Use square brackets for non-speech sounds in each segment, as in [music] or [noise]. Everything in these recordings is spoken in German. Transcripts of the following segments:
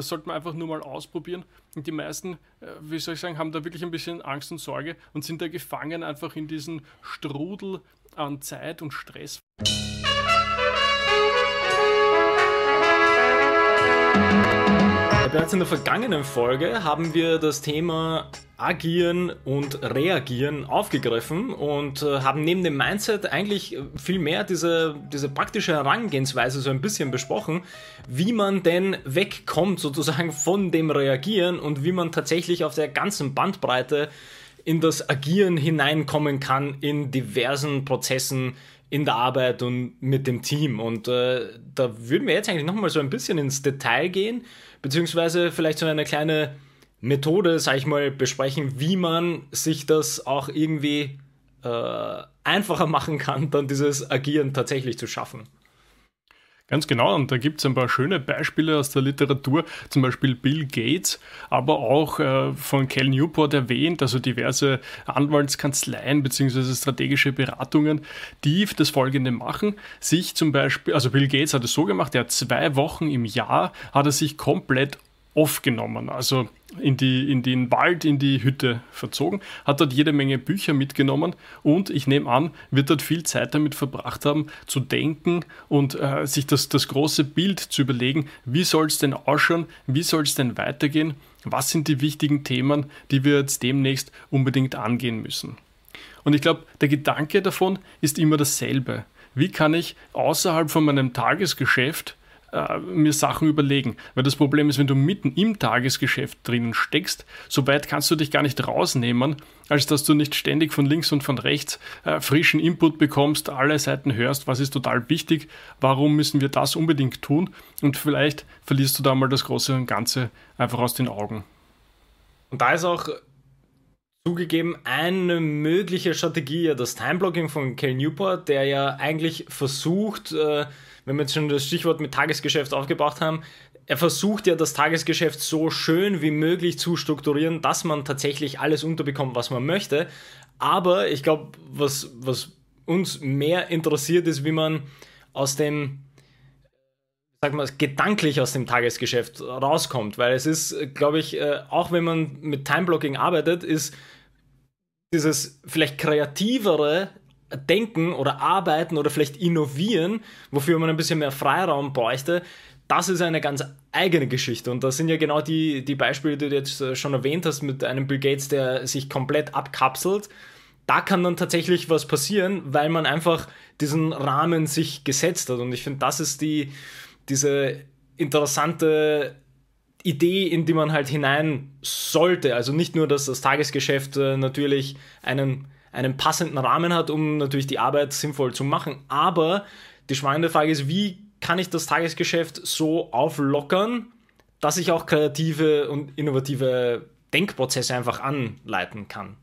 Das sollte man einfach nur mal ausprobieren. Und die meisten, äh, wie soll ich sagen, haben da wirklich ein bisschen Angst und Sorge und sind da gefangen einfach in diesen Strudel an Zeit und Stress. Bereits in der vergangenen Folge haben wir das Thema Agieren und Reagieren aufgegriffen und äh, haben neben dem Mindset eigentlich viel mehr diese, diese praktische Herangehensweise so ein bisschen besprochen, wie man denn wegkommt sozusagen von dem Reagieren und wie man tatsächlich auf der ganzen Bandbreite in das Agieren hineinkommen kann in diversen Prozessen in der Arbeit und mit dem Team. Und äh, da würden wir jetzt eigentlich nochmal so ein bisschen ins Detail gehen beziehungsweise vielleicht so eine kleine Methode, sag ich mal, besprechen, wie man sich das auch irgendwie äh, einfacher machen kann, dann dieses Agieren tatsächlich zu schaffen. Ganz genau, und da gibt es ein paar schöne Beispiele aus der Literatur, zum Beispiel Bill Gates, aber auch äh, von Cal Newport erwähnt, also diverse Anwaltskanzleien bzw. strategische Beratungen, die das folgende machen, sich zum Beispiel, also Bill Gates hat es so gemacht, er hat zwei Wochen im Jahr, hat er sich komplett aufgenommen, also in, die, in den Wald, in die Hütte verzogen, hat dort jede Menge Bücher mitgenommen und ich nehme an, wird dort viel Zeit damit verbracht haben, zu denken und äh, sich das, das große Bild zu überlegen, wie soll es denn ausschauen, wie soll es denn weitergehen, was sind die wichtigen Themen, die wir jetzt demnächst unbedingt angehen müssen. Und ich glaube, der Gedanke davon ist immer dasselbe. Wie kann ich außerhalb von meinem Tagesgeschäft äh, mir Sachen überlegen. Weil das Problem ist, wenn du mitten im Tagesgeschäft drinnen steckst, so weit kannst du dich gar nicht rausnehmen, als dass du nicht ständig von links und von rechts äh, frischen Input bekommst, alle Seiten hörst, was ist total wichtig, warum müssen wir das unbedingt tun und vielleicht verlierst du da mal das Große und Ganze einfach aus den Augen. Und da ist auch zugegeben eine mögliche Strategie, das Timeblocking von Cal Newport, der ja eigentlich versucht, äh, wenn wir jetzt schon das Stichwort mit Tagesgeschäft aufgebracht haben, er versucht ja das Tagesgeschäft so schön wie möglich zu strukturieren, dass man tatsächlich alles unterbekommt, was man möchte. Aber ich glaube, was, was uns mehr interessiert, ist, wie man aus dem, sag mal, gedanklich aus dem Tagesgeschäft rauskommt. Weil es ist, glaube ich, äh, auch wenn man mit Timeblocking arbeitet, ist dieses vielleicht kreativere denken oder arbeiten oder vielleicht innovieren, wofür man ein bisschen mehr Freiraum bräuchte, das ist eine ganz eigene Geschichte. Und das sind ja genau die, die Beispiele, die du jetzt äh, schon erwähnt hast, mit einem Bill Gates, der sich komplett abkapselt. Da kann dann tatsächlich was passieren, weil man einfach diesen Rahmen sich gesetzt hat. Und ich finde, das ist die, diese interessante Idee, in die man halt hinein sollte. Also nicht nur, dass das Tagesgeschäft äh, natürlich einen einen passenden Rahmen hat, um natürlich die Arbeit sinnvoll zu machen. Aber die spannende Frage ist, wie kann ich das Tagesgeschäft so auflockern, dass ich auch kreative und innovative Denkprozesse einfach anleiten kann?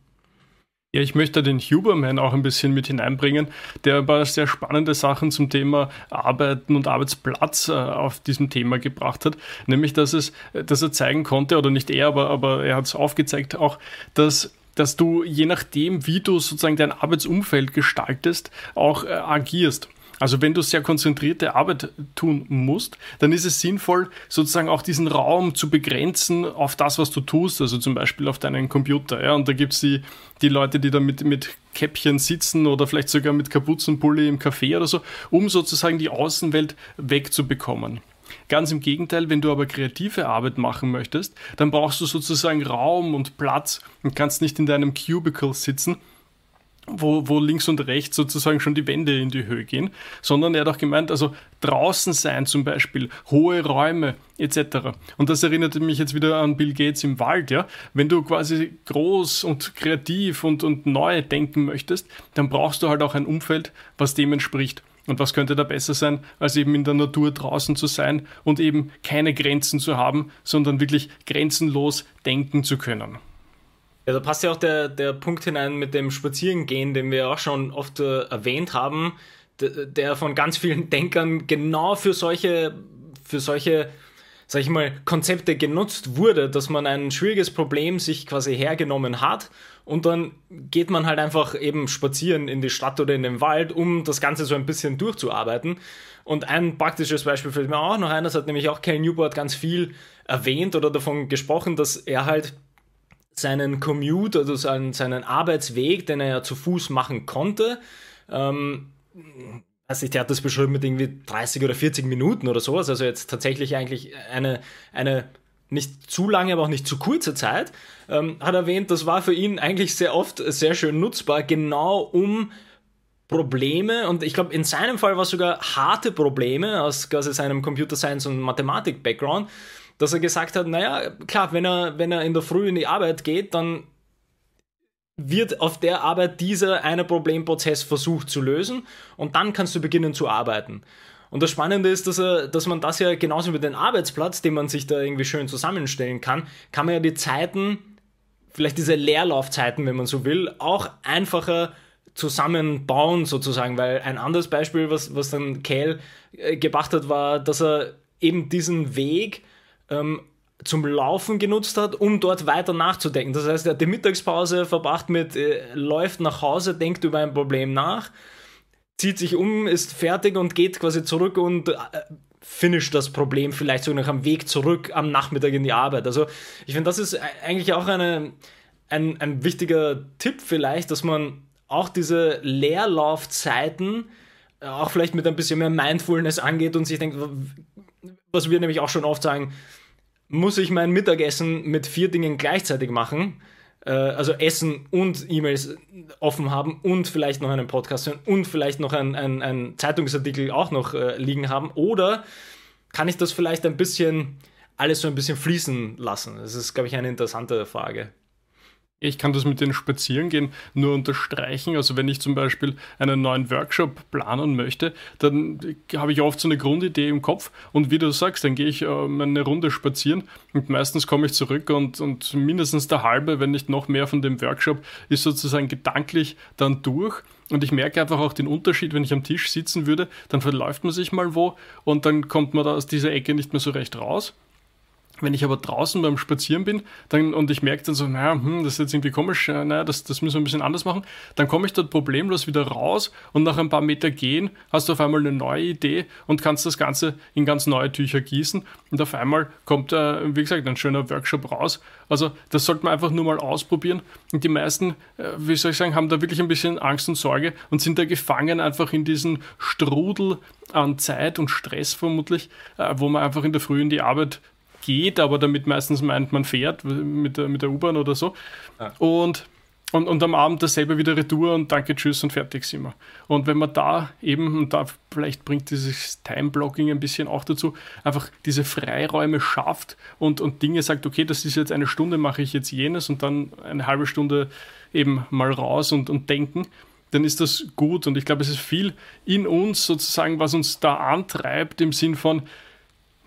Ja, ich möchte den Huberman auch ein bisschen mit hineinbringen, der ein paar sehr spannende Sachen zum Thema Arbeiten und Arbeitsplatz äh, auf diesem Thema gebracht hat. Nämlich, dass, es, dass er zeigen konnte, oder nicht er, aber, aber er hat es aufgezeigt auch, dass dass du je nachdem, wie du sozusagen dein Arbeitsumfeld gestaltest, auch äh, agierst. Also wenn du sehr konzentrierte Arbeit tun musst, dann ist es sinnvoll, sozusagen auch diesen Raum zu begrenzen auf das, was du tust, also zum Beispiel auf deinen Computer. Ja? Und da gibt es die, die Leute, die da mit, mit Käppchen sitzen oder vielleicht sogar mit Kapuzenpulli im Café oder so, um sozusagen die Außenwelt wegzubekommen. Ganz im Gegenteil, wenn du aber kreative Arbeit machen möchtest, dann brauchst du sozusagen Raum und Platz und kannst nicht in deinem Cubicle sitzen, wo, wo links und rechts sozusagen schon die Wände in die Höhe gehen, sondern er hat auch gemeint, also draußen sein zum Beispiel, hohe Räume etc. Und das erinnerte mich jetzt wieder an Bill Gates im Wald, ja. Wenn du quasi groß und kreativ und, und neu denken möchtest, dann brauchst du halt auch ein Umfeld, was dem entspricht. Und was könnte da besser sein, als eben in der Natur draußen zu sein und eben keine Grenzen zu haben, sondern wirklich grenzenlos denken zu können. Ja, da passt ja auch der, der Punkt hinein mit dem Spazierengehen, den wir auch schon oft äh, erwähnt haben, der von ganz vielen Denkern genau für solche, für solche sag ich mal, Konzepte genutzt wurde, dass man ein schwieriges Problem sich quasi hergenommen hat und dann geht man halt einfach eben spazieren in die Stadt oder in den Wald, um das Ganze so ein bisschen durchzuarbeiten. Und ein praktisches Beispiel fällt mir auch noch ein, das hat nämlich auch Cal Newport ganz viel erwähnt oder davon gesprochen, dass er halt seinen Commute, also seinen, seinen Arbeitsweg, den er ja zu Fuß machen konnte, ähm, also der hat das beschrieben mit irgendwie 30 oder 40 Minuten oder sowas, also jetzt tatsächlich eigentlich eine, eine nicht zu lange, aber auch nicht zu kurze Zeit, ähm, hat erwähnt, das war für ihn eigentlich sehr oft sehr schön nutzbar, genau um Probleme. Und ich glaube, in seinem Fall war es sogar harte Probleme aus quasi seinem Computer Science und Mathematik Background, dass er gesagt hat, naja, klar, wenn er, wenn er in der Früh in die Arbeit geht, dann wird auf der Arbeit dieser eine Problemprozess versucht zu lösen und dann kannst du beginnen zu arbeiten. Und das Spannende ist, dass, er, dass man das ja genauso wie den Arbeitsplatz, den man sich da irgendwie schön zusammenstellen kann, kann man ja die Zeiten, vielleicht diese Leerlaufzeiten, wenn man so will, auch einfacher zusammenbauen sozusagen, weil ein anderes Beispiel, was, was dann Cal äh, gebracht hat, war, dass er eben diesen Weg ähm, zum Laufen genutzt hat, um dort weiter nachzudenken. Das heißt, er hat die Mittagspause verbracht mit, äh, läuft nach Hause, denkt über ein Problem nach, zieht sich um, ist fertig und geht quasi zurück und äh, finisht das Problem vielleicht sogar noch am Weg zurück am Nachmittag in die Arbeit. Also ich finde, das ist e-, eigentlich auch eine, ein, ein wichtiger Tipp vielleicht, dass man auch diese Leerlaufzeiten äh, auch vielleicht mit ein bisschen mehr Mindfulness angeht und sich denkt, was wir nämlich auch schon oft sagen, muss ich mein Mittagessen mit vier Dingen gleichzeitig machen? Äh, also Essen und E-Mails offen haben und vielleicht noch einen Podcast hören und vielleicht noch einen ein Zeitungsartikel auch noch äh, liegen haben? Oder kann ich das vielleicht ein bisschen alles so ein bisschen fließen lassen? Das ist, glaube ich, eine interessante Frage. Ich kann das mit den Spazierengehen nur unterstreichen. Also wenn ich zum Beispiel einen neuen Workshop planen möchte, dann habe ich oft so eine Grundidee im Kopf und wie du sagst, dann gehe ich äh, eine Runde spazieren und meistens komme ich zurück und, und mindestens der halbe, wenn nicht noch mehr von dem Workshop ist sozusagen gedanklich dann durch. Und ich merke einfach auch den Unterschied, wenn ich am Tisch sitzen würde, dann verläuft man sich mal wo und dann kommt man da aus dieser Ecke nicht mehr so recht raus. Wenn ich aber draußen beim Spazieren bin dann, und ich merke dann so, naja, hm, das ist jetzt irgendwie komisch, naja, das, das müssen wir ein bisschen anders machen, dann komme ich dort problemlos wieder raus und nach ein paar Meter gehen hast du auf einmal eine neue Idee und kannst das Ganze in ganz neue Tücher gießen und auf einmal kommt, äh, wie gesagt, ein schöner Workshop raus. Also das sollte man einfach nur mal ausprobieren und die meisten, äh, wie soll ich sagen, haben da wirklich ein bisschen Angst und Sorge und sind da gefangen einfach in diesen Strudel an Zeit und Stress vermutlich, äh, wo man einfach in der Früh in die Arbeit geht, aber damit meistens meint, man fährt mit der, mit der U-Bahn oder so. Ah. Und, und, und am Abend dasselbe wieder Retour und danke, tschüss und fertig sind wir. Und wenn man da eben, und da vielleicht bringt dieses Time-Blocking ein bisschen auch dazu, einfach diese Freiräume schafft und, und Dinge sagt, okay, das ist jetzt eine Stunde, mache ich jetzt jenes und dann eine halbe Stunde eben mal raus und, und denken, dann ist das gut. Und ich glaube, es ist viel in uns sozusagen, was uns da antreibt, im Sinn von,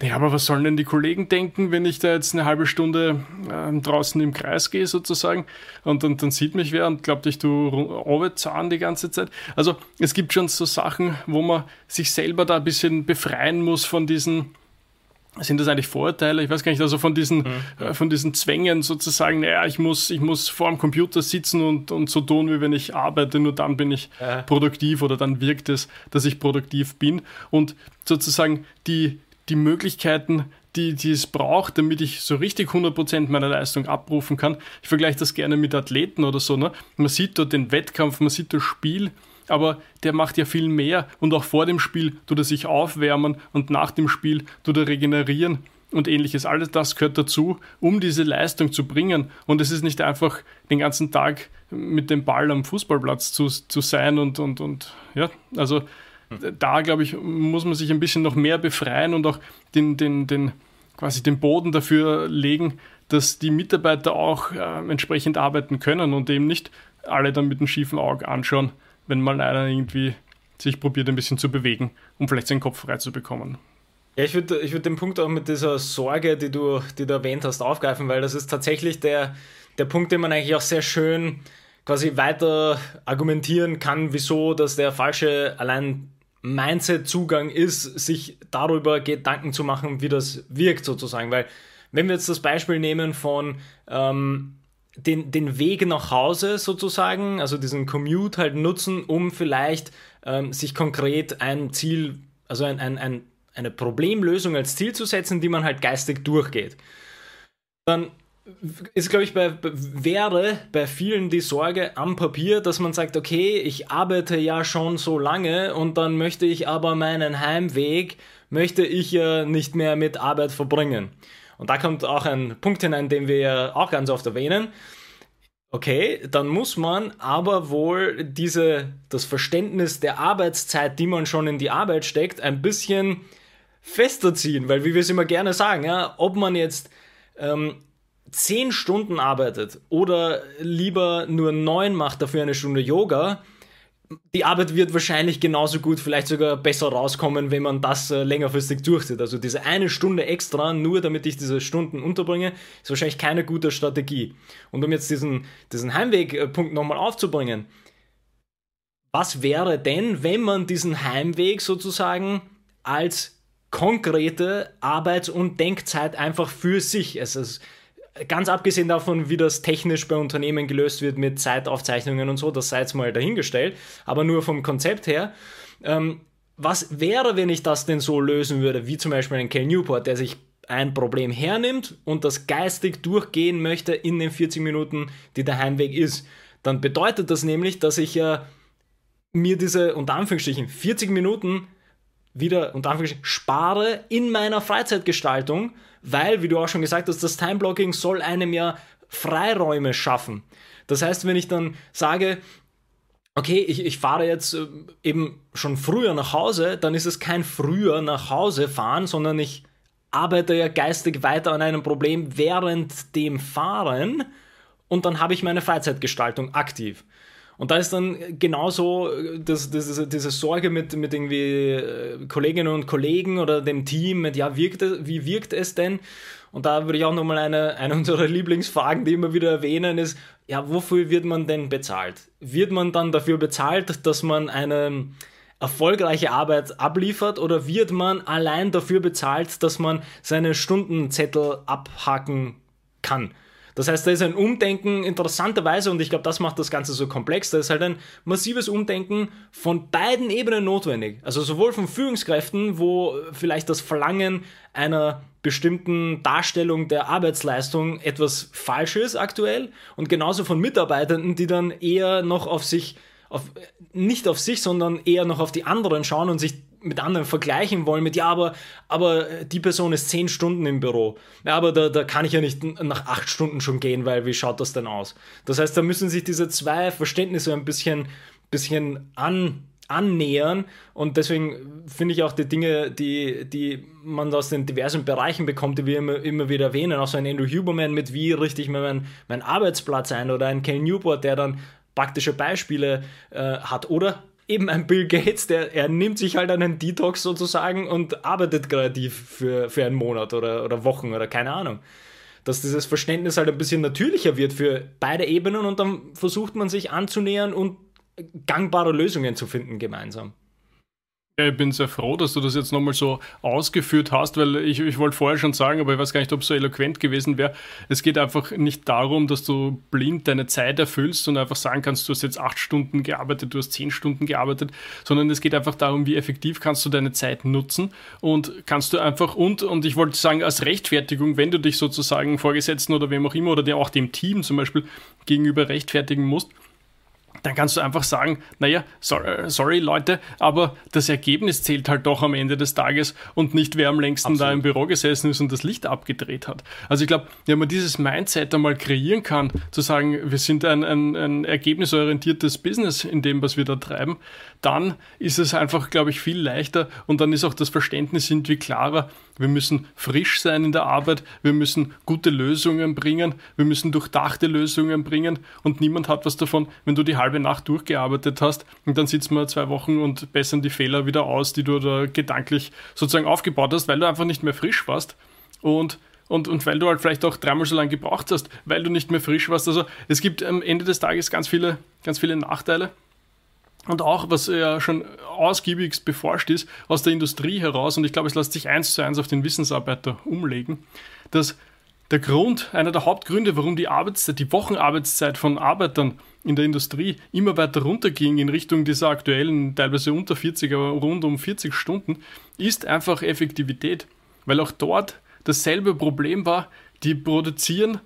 ja, aber was sollen denn die Kollegen denken, wenn ich da jetzt eine halbe Stunde äh, draußen im Kreis gehe sozusagen und, und dann sieht mich wer und glaubt, ich tue Zahn die ganze Zeit. Also es gibt schon so Sachen, wo man sich selber da ein bisschen befreien muss von diesen, sind das eigentlich Vorurteile? Ich weiß gar nicht, also von diesen, mhm. äh, von diesen Zwängen sozusagen, naja, ich muss, ich muss vor dem Computer sitzen und, und so tun, wie wenn ich arbeite, nur dann bin ich ja. produktiv oder dann wirkt es, dass ich produktiv bin. Und sozusagen die, die Möglichkeiten, die, die es braucht, damit ich so richtig 100% meiner Leistung abrufen kann. Ich vergleiche das gerne mit Athleten oder so. Ne? Man sieht dort den Wettkampf, man sieht das Spiel, aber der macht ja viel mehr und auch vor dem Spiel tut er sich aufwärmen und nach dem Spiel tut er regenerieren und ähnliches. Alles das gehört dazu, um diese Leistung zu bringen. Und es ist nicht einfach den ganzen Tag mit dem Ball am Fußballplatz zu, zu sein und, und, und ja, also da, glaube ich, muss man sich ein bisschen noch mehr befreien und auch den, den, den, quasi den Boden dafür legen, dass die Mitarbeiter auch äh, entsprechend arbeiten können und eben nicht alle dann mit einem schiefen Auge anschauen, wenn mal einer irgendwie sich probiert, ein bisschen zu bewegen, um vielleicht seinen Kopf frei zu bekommen. Ja, ich würde ich würd den Punkt auch mit dieser Sorge, die du, die du erwähnt hast, aufgreifen, weil das ist tatsächlich der, der Punkt, den man eigentlich auch sehr schön quasi weiter argumentieren kann, wieso dass der falsche allein Mindset-Zugang ist, sich darüber Gedanken zu machen, wie das wirkt sozusagen. Weil wenn wir jetzt das Beispiel nehmen von ähm, den, den Weg nach Hause sozusagen, also diesen Commute halt nutzen, um vielleicht ähm, sich konkret ein Ziel, also ein, ein, ein, eine Problemlösung als Ziel zu setzen, die man halt geistig durchgeht. Dann ist, glaube ich, bei, wäre bei vielen die Sorge am Papier, dass man sagt, okay, ich arbeite ja schon so lange und dann möchte ich aber meinen Heimweg, möchte ich ja nicht mehr mit Arbeit verbringen. Und da kommt auch ein Punkt hinein, den wir ja auch ganz oft erwähnen. Okay, dann muss man aber wohl diese, das Verständnis der Arbeitszeit, die man schon in die Arbeit steckt, ein bisschen fester ziehen, weil wie wir es immer gerne sagen, ja, ob man jetzt ähm, zehn Stunden arbeitet oder lieber nur neun macht, dafür eine Stunde Yoga, die Arbeit wird wahrscheinlich genauso gut, vielleicht sogar besser rauskommen, wenn man das äh, längerfristig durchzieht. Also diese eine Stunde extra, nur damit ich diese Stunden unterbringe, ist wahrscheinlich keine gute Strategie. Und um jetzt diesen, diesen Heimwegpunkt nochmal aufzubringen, was wäre denn, wenn man diesen Heimweg sozusagen als konkrete Arbeits- und Denkzeit einfach für sich, also ganz abgesehen davon, wie das technisch bei Unternehmen gelöst wird mit Zeitaufzeichnungen und so, das sei jetzt mal dahingestellt, aber nur vom Konzept her. Ähm, was wäre, wenn ich das denn so lösen würde, wie zum Beispiel ein Cal Newport, der sich ein Problem hernimmt und das geistig durchgehen möchte in den 40 Minuten, die der Heimweg ist? Dann bedeutet das nämlich, dass ich ja äh, mir diese, unter Anführungsstrichen, 40 Minuten wieder unter Anführungsstrichen spare in meiner Freizeitgestaltung, weil, wie du auch schon gesagt hast, das Timeblocking soll einem ja Freiräume schaffen. Das heißt, wenn ich dann sage, okay, ich, ich fahre jetzt äh, eben schon früher nach Hause, dann ist es kein früher nach Hause fahren, sondern ich arbeite ja geistig weiter an einem Problem während dem Fahren und dann habe ich meine Freizeitgestaltung aktiv. Und da ist dann genauso äh, das, das, diese Sorge mit, mit irgendwie äh, Kolleginnen und Kollegen oder dem Team, mit ja, wirkt es, wie wirkt es denn? Und da würde ich auch nochmal eine, eine [laughs] unserer Lieblingsfragen, die immer wieder erwähnen, ist, ja, wofür wird man denn bezahlt? Wird man dann dafür bezahlt, dass man eine erfolgreiche Arbeit abliefert oder wird man allein dafür bezahlt, dass man seine Stundenzettel abhaken kann? Das heißt, da ist ein Umdenken interessanterweise, und ich glaube, das macht das Ganze so komplex, da ist halt ein massives Umdenken von beiden Ebenen notwendig. Also sowohl von Führungskräften, wo vielleicht das Verlangen einer bestimmten Darstellung der Arbeitsleistung etwas falsch ist aktuell, und genauso von Mitarbeitenden, die dann eher noch auf sich, auf, nicht auf sich, sondern eher noch auf die anderen schauen und sich mit anderen vergleichen wollen mit, ja, aber, aber die Person ist zehn Stunden im Büro. Ja, aber da, da kann ich ja nicht nach acht Stunden schon gehen, weil wie schaut das denn aus? Das heißt, da müssen sich diese zwei Verständnisse ein bisschen, bisschen an, annähern und deswegen finde ich auch die Dinge, die, die man aus den diversen Bereichen bekommt, die wir immer, immer wieder erwähnen, auch so ein Andrew Huberman mit wie richte ich mir meinen mein Arbeitsplatz ein oder ein Ken Newport, der dann praktische Beispiele äh, hat oder eben ein Bill Gates, der er nimmt sich halt einen Detox sozusagen und arbeitet kreativ für, für einen Monat oder, oder Wochen oder keine Ahnung. Dass dieses Verständnis halt ein bisschen natürlicher wird für beide Ebenen und dann versucht man sich anzunähern und gangbare Lösungen zu finden gemeinsam. Ich bin sehr froh, dass du das jetzt nochmal so ausgeführt hast, weil ich, ich wollte vorher schon sagen, aber ich weiß gar nicht, ob es so eloquent gewesen wäre. Es geht einfach nicht darum, dass du blind deine Zeit erfüllst und einfach sagen kannst, du hast jetzt acht Stunden gearbeitet, du hast zehn Stunden gearbeitet, sondern es geht einfach darum, wie effektiv kannst du deine Zeit nutzen und kannst du einfach und, und ich wollte sagen, als Rechtfertigung, wenn du dich sozusagen Vorgesetzten oder wem auch immer oder auch dem Team zum Beispiel gegenüber rechtfertigen musst, dann kannst du einfach sagen, naja, sorry, sorry, Leute, aber das Ergebnis zählt halt doch am Ende des Tages und nicht wer am längsten Absolut. da im Büro gesessen ist und das Licht abgedreht hat. Also ich glaube, wenn man dieses Mindset einmal kreieren kann, zu sagen, wir sind ein, ein, ein ergebnisorientiertes Business in dem, was wir da treiben, dann ist es einfach, glaube ich, viel leichter und dann ist auch das Verständnis irgendwie klarer, wir müssen frisch sein in der Arbeit, wir müssen gute Lösungen bringen, wir müssen durchdachte Lösungen bringen und niemand hat was davon, wenn du die halbe Nacht durchgearbeitet hast und dann sitzen wir zwei Wochen und bessern die Fehler wieder aus, die du da gedanklich sozusagen aufgebaut hast, weil du einfach nicht mehr frisch warst und und, und weil du halt vielleicht auch dreimal so lange gebraucht hast, weil du nicht mehr frisch warst. Also es gibt am Ende des Tages ganz viele, ganz viele Nachteile. Und auch, was ja schon ausgiebigst beforscht ist, aus der Industrie heraus, und ich glaube, es lässt sich eins zu eins auf den Wissensarbeiter umlegen, dass der Grund, einer der Hauptgründe, warum die Arbeitszeit, die Wochenarbeitszeit von Arbeitern in der Industrie immer weiter runterging in Richtung dieser aktuellen, teilweise unter 40, aber rund um 40 Stunden, ist einfach Effektivität. Weil auch dort dasselbe Problem war, die produzieren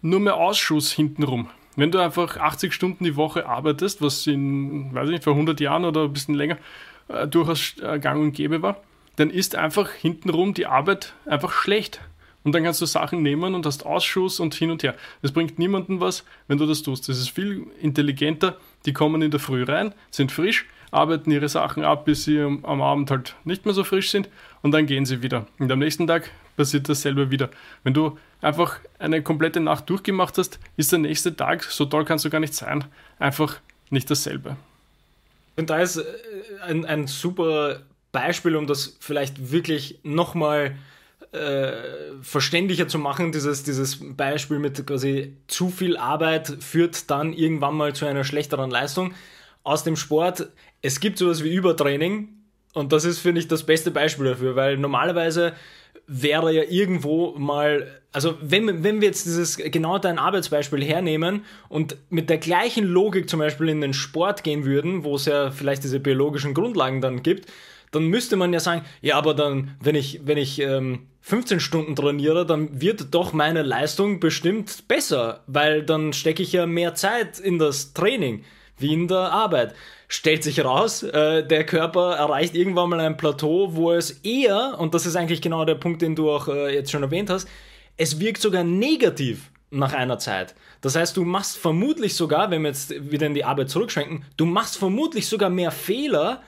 nur mehr Ausschuss hintenrum. Wenn du einfach 80 Stunden die Woche arbeitest, was in, weiß ich nicht, vor 100 Jahren oder ein bisschen länger äh, durchaus äh, gang und gäbe war, dann ist einfach hintenrum die Arbeit einfach schlecht. Und dann kannst du Sachen nehmen und hast Ausschuss und hin und her. Das bringt niemandem was, wenn du das tust. Das ist viel intelligenter. Die kommen in der Früh rein, sind frisch, arbeiten ihre Sachen ab, bis sie am Abend halt nicht mehr so frisch sind und dann gehen sie wieder. Und am nächsten Tag passiert dasselbe wieder. Wenn du einfach eine komplette Nacht durchgemacht hast, ist der nächste Tag, so toll kannst du gar nicht sein, einfach nicht dasselbe. Und da ist äh, ein, ein super Beispiel, um das vielleicht wirklich nochmal äh, verständlicher zu machen, dieses, dieses Beispiel mit quasi zu viel Arbeit führt dann irgendwann mal zu einer schlechteren Leistung. Aus dem Sport, es gibt sowas wie Übertraining und das ist, finde ich, das beste Beispiel dafür, weil normalerweise wäre ja irgendwo mal, also wenn, wenn wir jetzt dieses genau dein Arbeitsbeispiel hernehmen und mit der gleichen Logik zum Beispiel in den Sport gehen würden, wo es ja vielleicht diese biologischen Grundlagen dann gibt, dann müsste man ja sagen, ja, aber dann, wenn ich, wenn ich ähm, 15 Stunden trainiere, dann wird doch meine Leistung bestimmt besser, weil dann stecke ich ja mehr Zeit in das Training wie in der Arbeit stellt sich raus, äh, der Körper erreicht irgendwann mal ein Plateau, wo es eher, und das ist eigentlich genau der Punkt, den du auch äh, jetzt schon erwähnt hast, es wirkt sogar negativ nach einer Zeit. Das heißt, du machst vermutlich sogar, wenn wir jetzt wieder in die Arbeit zurückschwenken, du machst vermutlich sogar mehr Fehler,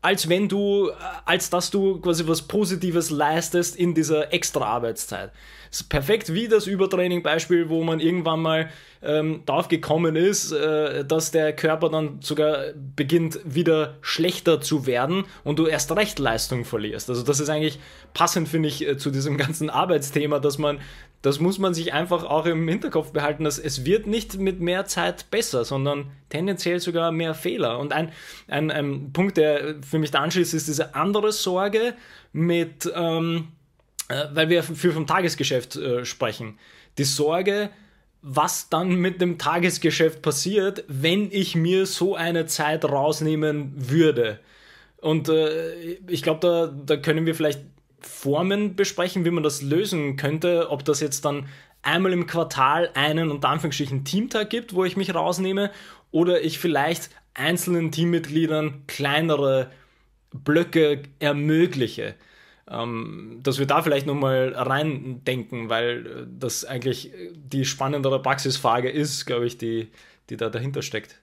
als wenn du, äh, als dass du quasi was Positives leistest in dieser extra Arbeitszeit. Ist perfekt wie das Übertraining-Beispiel, wo man irgendwann mal ähm, darauf gekommen ist, äh, dass der Körper dann sogar beginnt wieder schlechter zu werden und du erst recht Leistung verlierst. Also das ist eigentlich passend, finde ich, äh, zu diesem [laughs] ganzen Arbeitsthema, dass man, das muss man sich einfach auch im Hinterkopf behalten, dass es wird nicht mit mehr Zeit besser, sondern tendenziell sogar mehr Fehler. Und ein, ein, ein Punkt, der für mich da anschließt, ist diese andere Sorge mit, ähm, äh, weil wir viel vom Tagesgeschäft äh, sprechen. Die Sorge, was dann mit dem Tagesgeschäft passiert, wenn ich mir so eine Zeit rausnehmen würde. Und äh, ich glaube, da, da können wir vielleicht Formen besprechen, wie man das lösen könnte, ob das jetzt dann einmal im Quartal einen unter Anführungsstrichen Teamtag gibt, wo ich mich rausnehme, oder ich vielleicht einzelnen Teammitgliedern kleinere Blöcke ermögliche ähm, dass wir da vielleicht nochmal reindenken, weil äh, das eigentlich die spannendere Praxisfrage ist, glaube ich, die, die da dahinter steckt.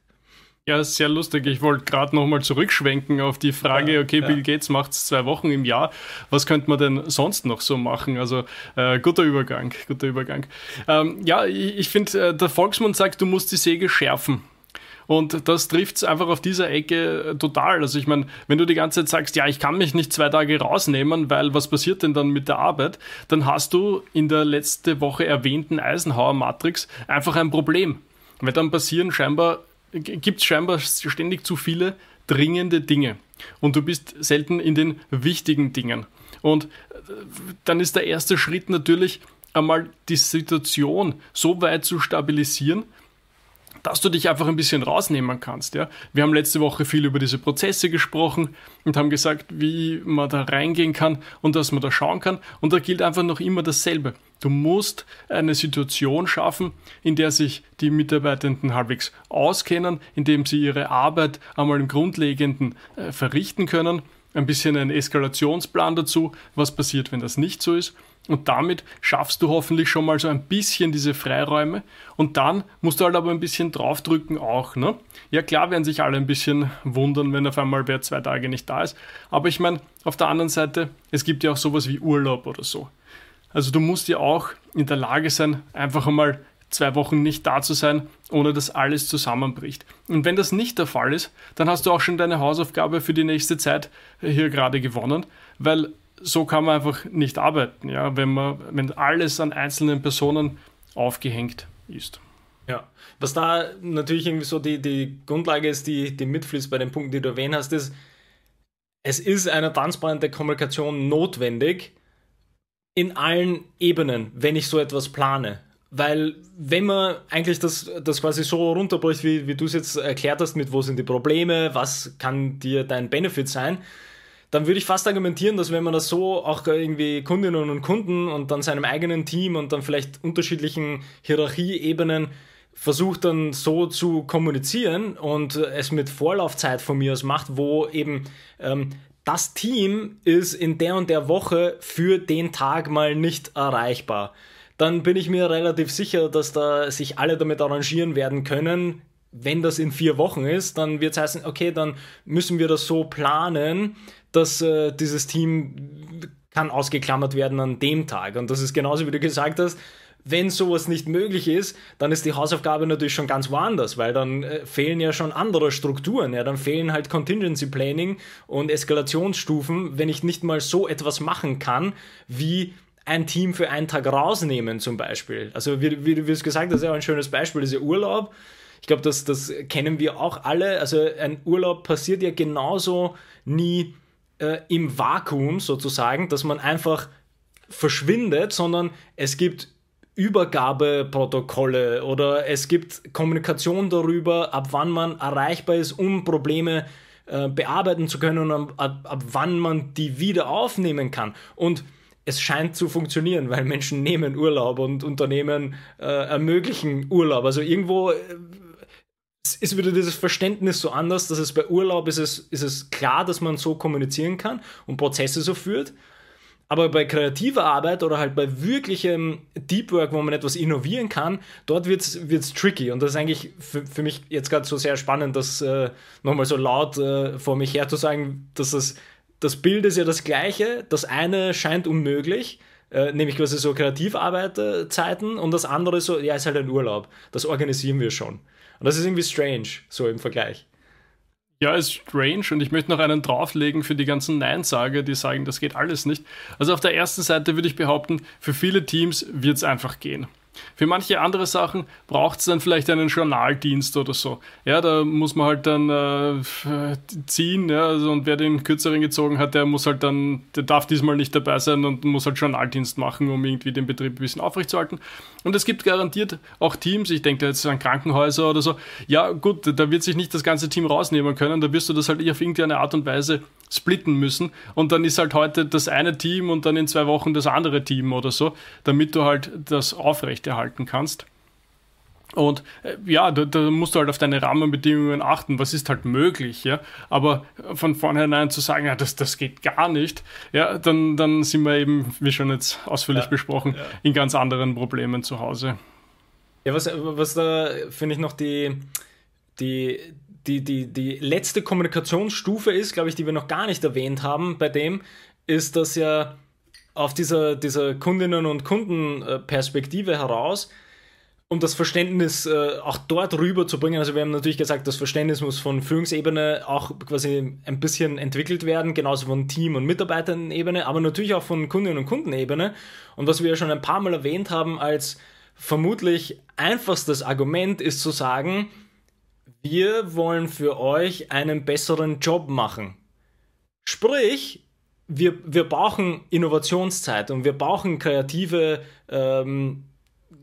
Ja, sehr lustig. Ich wollte gerade nochmal zurückschwenken auf die Frage, okay, ja. Bill Gates macht es zwei Wochen im Jahr. Was könnte man denn sonst noch so machen? Also äh, guter Übergang, guter Übergang. Ähm, ja, ich, ich finde, äh, der Volksmund sagt, du musst die Säge schärfen. Und das trifft es einfach auf dieser Ecke äh, total. Also ich meine, wenn du die ganze Zeit sagst, ja, ich kann mich nicht zwei Tage rausnehmen, weil was passiert denn dann mit der Arbeit, dann hast du in der letzte Woche erwähnten Eisenhower-Matrix einfach ein Problem. Weil dann passieren scheinbar, gibt es scheinbar ständig zu viele dringende Dinge. Und du bist selten in den wichtigen Dingen. Und äh, dann ist der erste Schritt natürlich einmal die Situation so weit zu stabilisieren, dass du dich einfach ein bisschen rausnehmen kannst. Ja? Wir haben letzte Woche viel über diese Prozesse gesprochen und haben gesagt, wie man da reingehen kann und dass man da schauen kann. Und da gilt einfach noch immer dasselbe. Du musst eine Situation schaffen, in der sich die Mitarbeitenden halbwegs auskennen, indem sie ihre Arbeit einmal im Grundlegenden äh, verrichten können. Ein bisschen ein Eskalationsplan dazu, was passiert, wenn das nicht so ist und damit schaffst du hoffentlich schon mal so ein bisschen diese Freiräume. Und dann musst du halt aber ein bisschen draufdrücken auch. Ne? Ja klar werden sich alle ein bisschen wundern, wenn auf einmal wer zwei Tage nicht da ist. Aber ich meine, auf der anderen Seite, es gibt ja auch sowas wie Urlaub oder so. Also du musst ja auch in der Lage sein, einfach einmal zwei Wochen nicht da zu sein, ohne dass alles zusammenbricht. Und wenn das nicht der Fall ist, dann hast du auch schon deine Hausaufgabe für die nächste Zeit hier gerade gewonnen, weil so kann man einfach nicht arbeiten, ja, wenn man, wenn alles an einzelnen Personen aufgehängt ist. Ja, was da natürlich irgendwie so die, die Grundlage ist, die, die mitfließt bei den Punkten, die du erwähnt hast, ist, es ist eine transparente Kommunikation notwendig in allen Ebenen, wenn ich so etwas plane. Weil wenn man eigentlich das, das quasi so runterbricht, wie, wie du es jetzt erklärt hast, mit wo sind die Probleme, was kann dir dein Benefit sein, dann würde ich fast argumentieren, dass wenn man das so auch irgendwie Kundinnen und Kunden und dann seinem eigenen Team und dann vielleicht unterschiedlichen Hierarchieebenen versucht dann so zu kommunizieren und es mit Vorlaufzeit von mir aus macht, wo eben ähm, das Team ist in der und der Woche für den Tag mal nicht erreichbar. Dann bin ich mir relativ sicher, dass da sich alle damit arrangieren werden können. Wenn das in vier Wochen ist, dann wird es heißen, okay, dann müssen wir das so planen, dass äh, dieses Team kann ausgeklammert werden an dem Tag. Und das ist genauso, wie du gesagt hast, wenn sowas nicht möglich ist, dann ist die Hausaufgabe natürlich schon ganz woanders, weil dann äh, fehlen ja schon andere Strukturen. Ja, dann fehlen halt Contingency Planning und Eskalationsstufen, wenn ich nicht mal so etwas machen kann, wie ein Team für einen Tag rausnehmen zum Beispiel. Also wie, wie du es gesagt hast, ist ja ein schönes Beispiel, dieser Urlaub. Ich glaube, das, das kennen wir auch alle. Also ein Urlaub passiert ja genauso nie äh, im Vakuum sozusagen, dass man einfach verschwindet, sondern es gibt Übergabeprotokolle oder es gibt Kommunikation darüber, ab wann man erreichbar ist, um Probleme äh, bearbeiten zu können und ab, ab wann man die wieder aufnehmen kann. Und es scheint zu funktionieren, weil Menschen nehmen Urlaub und Unternehmen äh, ermöglichen Urlaub. Also irgendwo äh, ist wieder dieses Verständnis so anders, dass es bei Urlaub ist es, ist es klar, dass man so kommunizieren kann und Prozesse so führt. Aber bei kreativer Arbeit oder halt bei wirklichem Deep Work, wo man etwas innovieren kann, dort wird es tricky. Und das ist eigentlich für, für mich jetzt gerade so sehr spannend, das äh, nochmal so laut äh, vor mich her zu sagen, dass das, das Bild ist ja das gleiche. Das eine scheint unmöglich, äh, nämlich quasi so Kreativarbeiterzeiten und das andere so, ja, ist halt ein Urlaub. Das organisieren wir schon. Und das ist irgendwie strange, so im Vergleich. Ja, ist strange und ich möchte noch einen drauflegen für die ganzen Nein-Sager, die sagen, das geht alles nicht. Also auf der ersten Seite würde ich behaupten, für viele Teams wird es einfach gehen. Für manche andere Sachen braucht es dann vielleicht einen Journaldienst oder so. Ja, da muss man halt dann äh, ziehen, ja, also, und wer den kürzeren gezogen hat, der muss halt dann, der darf diesmal nicht dabei sein und muss halt Journaldienst machen, um irgendwie den Betrieb ein bisschen aufrechtzuerhalten. Und es gibt garantiert auch Teams, ich denke jetzt an Krankenhäuser oder so, ja gut, da wird sich nicht das ganze Team rausnehmen können, da wirst du das halt auf irgendeine Art und Weise splitten müssen und dann ist halt heute das eine Team und dann in zwei Wochen das andere Team oder so, damit du halt das aufrechterhalten kannst. Und äh, ja, da, da, musst du halt auf deine Rahmenbedingungen achten, was ist halt möglich, ja. Aber von vornherein zu sagen, ja, das, das geht gar nicht, ja, dann, dann sind wir eben, wie schon jetzt ausführlich ja, besprochen, ja. in ganz anderen Problemen zu Hause. Ja, was, was da finde ich noch die, die, die, die, die letzte Kommunikationsstufe ist, glaube ich, die wir noch gar nicht erwähnt haben bei dem, ist, dass ja auf dieser, dieser Kundinnen- und Kundenperspektive heraus, um das Verständnis äh, auch dort rüber zu bringen. Also wir haben natürlich gesagt, das Verständnis muss von Führungsebene auch quasi ein bisschen entwickelt werden, genauso von Team- und Mitarbeiterebene, aber natürlich auch von Kundinnen- und Kundenebene. Und was wir ja schon ein paar Mal erwähnt haben als vermutlich einfachstes Argument ist zu sagen, wir wollen für euch einen besseren Job machen. Sprich, wir, wir brauchen Innovationszeit und wir brauchen kreative, ähm,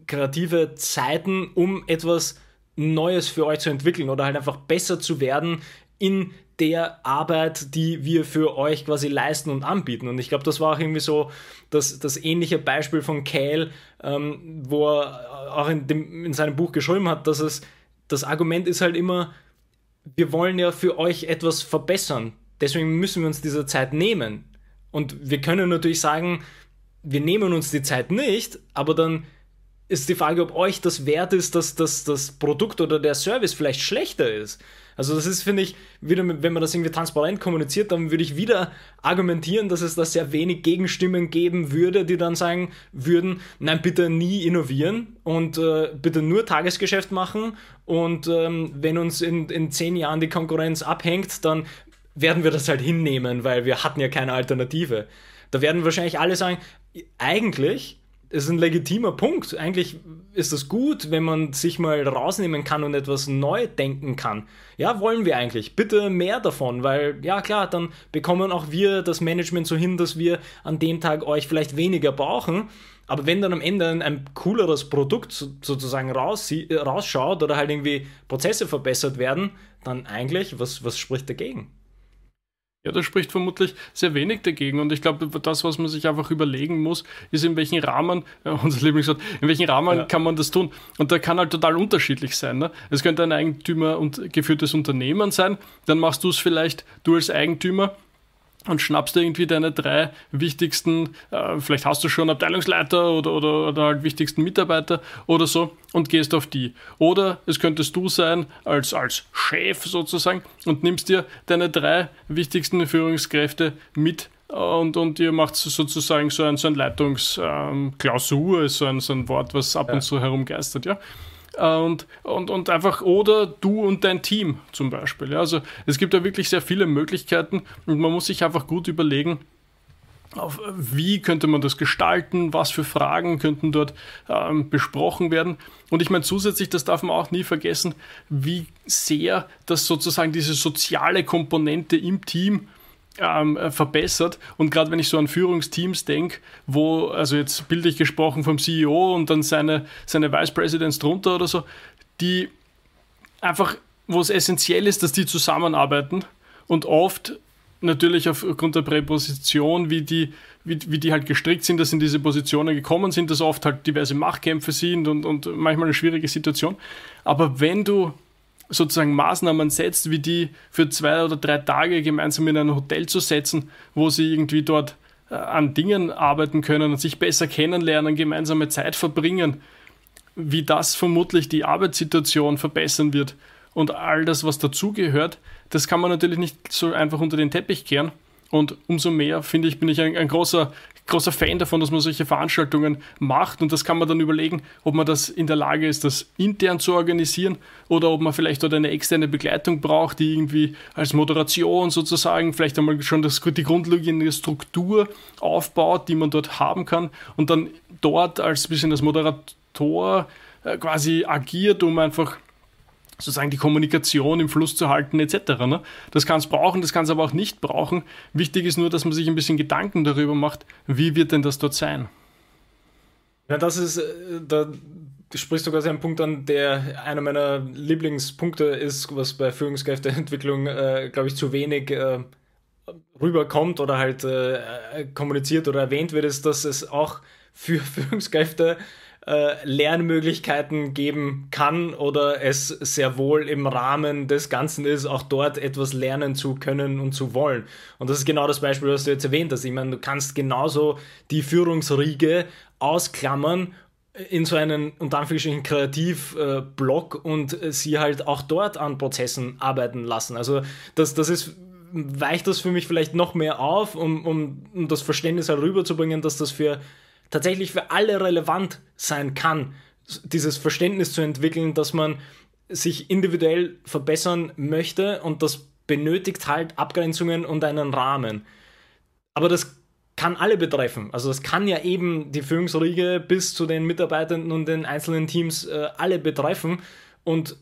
kreative Zeiten, um etwas Neues für euch zu entwickeln oder halt einfach besser zu werden in der Arbeit, die wir für euch quasi leisten und anbieten. Und ich glaube, das war auch irgendwie so das, das ähnliche Beispiel von Cal, ähm, wo er auch in, dem, in seinem Buch geschrieben hat, dass es das Argument ist halt immer, wir wollen ja für euch etwas verbessern. Deswegen müssen wir uns diese Zeit nehmen. Und wir können natürlich sagen, wir nehmen uns die Zeit nicht, aber dann ist die Frage, ob euch das wert ist, dass, dass das Produkt oder der Service vielleicht schlechter ist. Also das ist, finde ich, wieder, wenn man das irgendwie transparent kommuniziert, dann würde ich wieder argumentieren, dass es da sehr wenig Gegenstimmen geben würde, die dann sagen würden, nein, bitte nie innovieren und äh, bitte nur Tagesgeschäft machen und ähm, wenn uns in, in zehn Jahren die Konkurrenz abhängt, dann werden wir das halt hinnehmen, weil wir hatten ja keine Alternative. Da werden wahrscheinlich alle sagen, eigentlich ist ein legitimer Punkt. Eigentlich ist es gut, wenn man sich mal rausnehmen kann und etwas neu denken kann. Ja, wollen wir eigentlich. Bitte mehr davon, weil, ja klar, dann bekommen auch wir das Management so hin, dass wir an dem Tag euch vielleicht weniger brauchen. Aber wenn dann am Ende ein, cooleres Produkt sozusagen äh, rausschaut oder halt irgendwie Prozesse verbessert werden, dann eigentlich, was, was spricht dagegen? Ja, das spricht vermutlich sehr wenig dagegen. Und ich glaube, das, was man sich einfach überlegen muss, ist, in welchem Rahmen, äh, unser Lieblingswort, in welchem Rahmen ja. kann man das tun? Und da kann halt total unterschiedlich sein. Ne? Es könnte ein Eigentümer und geführtes Unternehmen sein. Dann machst du es vielleicht, du als Eigentümer, und schnappst dir irgendwie deine drei wichtigsten, äh, vielleicht hast du schon Abteilungsleiter oder, oder, oder halt wichtigsten Mitarbeiter oder so und gehst auf die. Oder es könntest du sein als, als Chef sozusagen und nimmst dir deine drei wichtigsten Führungskräfte mit und, und ihr macht sozusagen so ein, so ein Leitungsklausur, ähm, so, ein, so ein Wort, was ab ja. und zu herumgeistert, ja und, und, und einfach oder du und dein Team zum Beispiel. Ja, also es gibt da wirklich sehr viele Möglichkeiten und man muss sich einfach gut überlegen, auf, wie könnte man das gestalten, was für Fragen könnten dort ähm, besprochen werden. Und ich meine zusätzlich, das darf man auch nie vergessen, wie sehr das sozusagen diese soziale Komponente im Team ähm, äh, verbessert. Und gerade wenn ich so an Führungsteams denke, wo, also jetzt bildlich gesprochen vom CEO und dann seine, seine Vice Presidents drunter oder so, die einfach, wo es essentiell ist, dass die zusammenarbeiten und oft natürlich aufgrund der Präposition, wie die, wie, wie die halt gestrickt sind, dass in diese Positionen gekommen sind, dass oft halt diverse Machtkämpfe sind und, und manchmal eine schwierige Situation. Aber wenn du sozusagen Maßnahmen setzt, wie die für zwei oder drei Tage gemeinsam in ein Hotel zu setzen, wo sie irgendwie dort äh, an Dingen arbeiten können und sich besser kennenlernen, gemeinsame Zeit verbringen, wie das vermutlich die Arbeitssituation verbessern wird und all das, was dazugehört, das kann man natürlich nicht so einfach unter den Teppich kehren. Und umso mehr, finde ich, bin ich ein, ein, großer, großer Fan davon, dass man solche Veranstaltungen macht. Und das kann man dann überlegen, ob man das in der Lage ist, das intern zu organisieren oder ob man vielleicht dort eine externe Begleitung braucht, die irgendwie als Moderation sozusagen vielleicht einmal schon das, die grundlegende Struktur aufbaut, die man dort haben kann und dann dort als bisschen als Moderator äh, quasi agiert, um einfach sozusagen die Kommunikation im Fluss zu halten etc. Ne? Das kann es brauchen, das kann es aber auch nicht brauchen. Wichtig ist nur, dass man sich ein bisschen Gedanken darüber macht, wie wird denn das dort sein. Ja, das ist, äh, da sprichst du quasi einen Punkt an, der einer meiner Lieblingspunkte ist, was bei Führungskräfteentwicklung, äh, glaube ich, zu wenig äh, rüberkommt oder halt äh, kommuniziert oder erwähnt wird, ist, dass es auch für [laughs] Führungskräfte äh, Lernmöglichkeiten geben kann oder es sehr wohl im Rahmen des Ganzen ist, auch dort etwas lernen zu können und zu wollen. Und das ist genau das Beispiel, was du jetzt erwähnt hast. Ich meine, du kannst genauso die Führungsriege ausklammern in so einen unter Anführungsstrichen Kreativblock äh, und sie halt auch dort an Prozessen arbeiten lassen. Also das, das ist weicht das für mich vielleicht noch mehr auf, um, um, um das Verständnis herüberzubringen, dass das für tatsächlich für alle relevant sein kann, dieses Verständnis zu entwickeln, dass man sich individuell verbessern möchte und das benötigt halt Abgrenzungen und einen Rahmen. Aber das kann alle betreffen. Also das kann ja eben die Führungsriege bis zu den Mitarbeitenden und den einzelnen Teams äh, alle betreffen. Und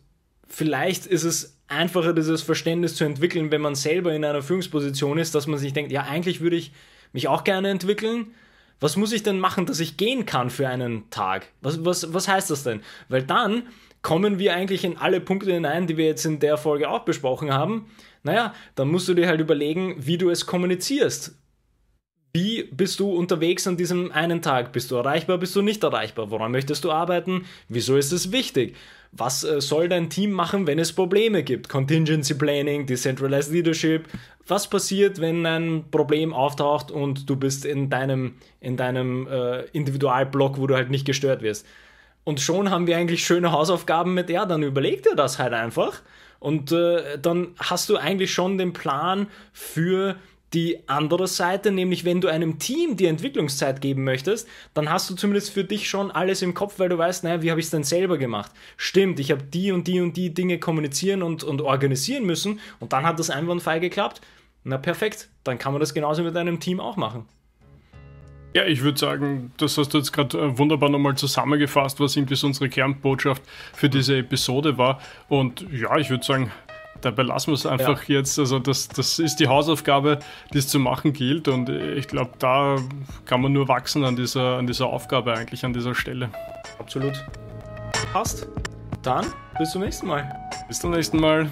vielleicht ist es einfacher, dieses Verständnis zu entwickeln, wenn man selber in einer Führungsposition ist, dass man sich denkt, ja, eigentlich würde ich mich auch gerne entwickeln, was muss ich denn machen, dass ich gehen kann für einen Tag? Was, was, was heißt das denn? Weil dann kommen wir eigentlich in alle Punkte hinein, die wir jetzt in der Folge auch besprochen haben. Naja, dann musst du dir halt überlegen, wie du es kommunizierst. Wie bist du unterwegs an diesem einen Tag? Bist du erreichbar, bist du nicht erreichbar? Woran möchtest du arbeiten? Wieso ist es wichtig? Was äh, soll dein Team machen, wenn es Probleme gibt? Contingency Planning, Decentralized Leadership. Was passiert, wenn ein Problem auftaucht und du bist in deinem, in deinem äh, Individualblock, wo du halt nicht gestört wirst? Und schon haben wir eigentlich schöne Hausaufgaben mit, ja, dann überleg dir das halt einfach. Und äh, dann hast du eigentlich schon den Plan für die andere Seite, nämlich wenn du einem Team die Entwicklungszeit geben möchtest, dann hast du zumindest für dich schon alles im Kopf, weil du weißt, naja, wie habe ich es denn selber gemacht? Stimmt, ich habe die und die und die Dinge kommunizieren und, und organisieren müssen und dann hat das einwandfrei geklappt. Na perfekt, dann kann man das genauso mit einem Team auch machen. Ja, ich würde sagen, das hast du jetzt gerade äh, wunderbar nochmal zusammengefasst, was irgendwie so unsere Kernbotschaft für diese Episode war. Und ja, ich würde sagen, dabei lassen wir es einfach ja. jetzt. Also das, das ist die Hausaufgabe, die es zu machen gilt. Und ich glaube, da kann man nur wachsen an dieser, an dieser Aufgabe eigentlich, an dieser Stelle. Absolut. Passt. Dann bis zum nächsten Mal. Bis zum nächsten Mal.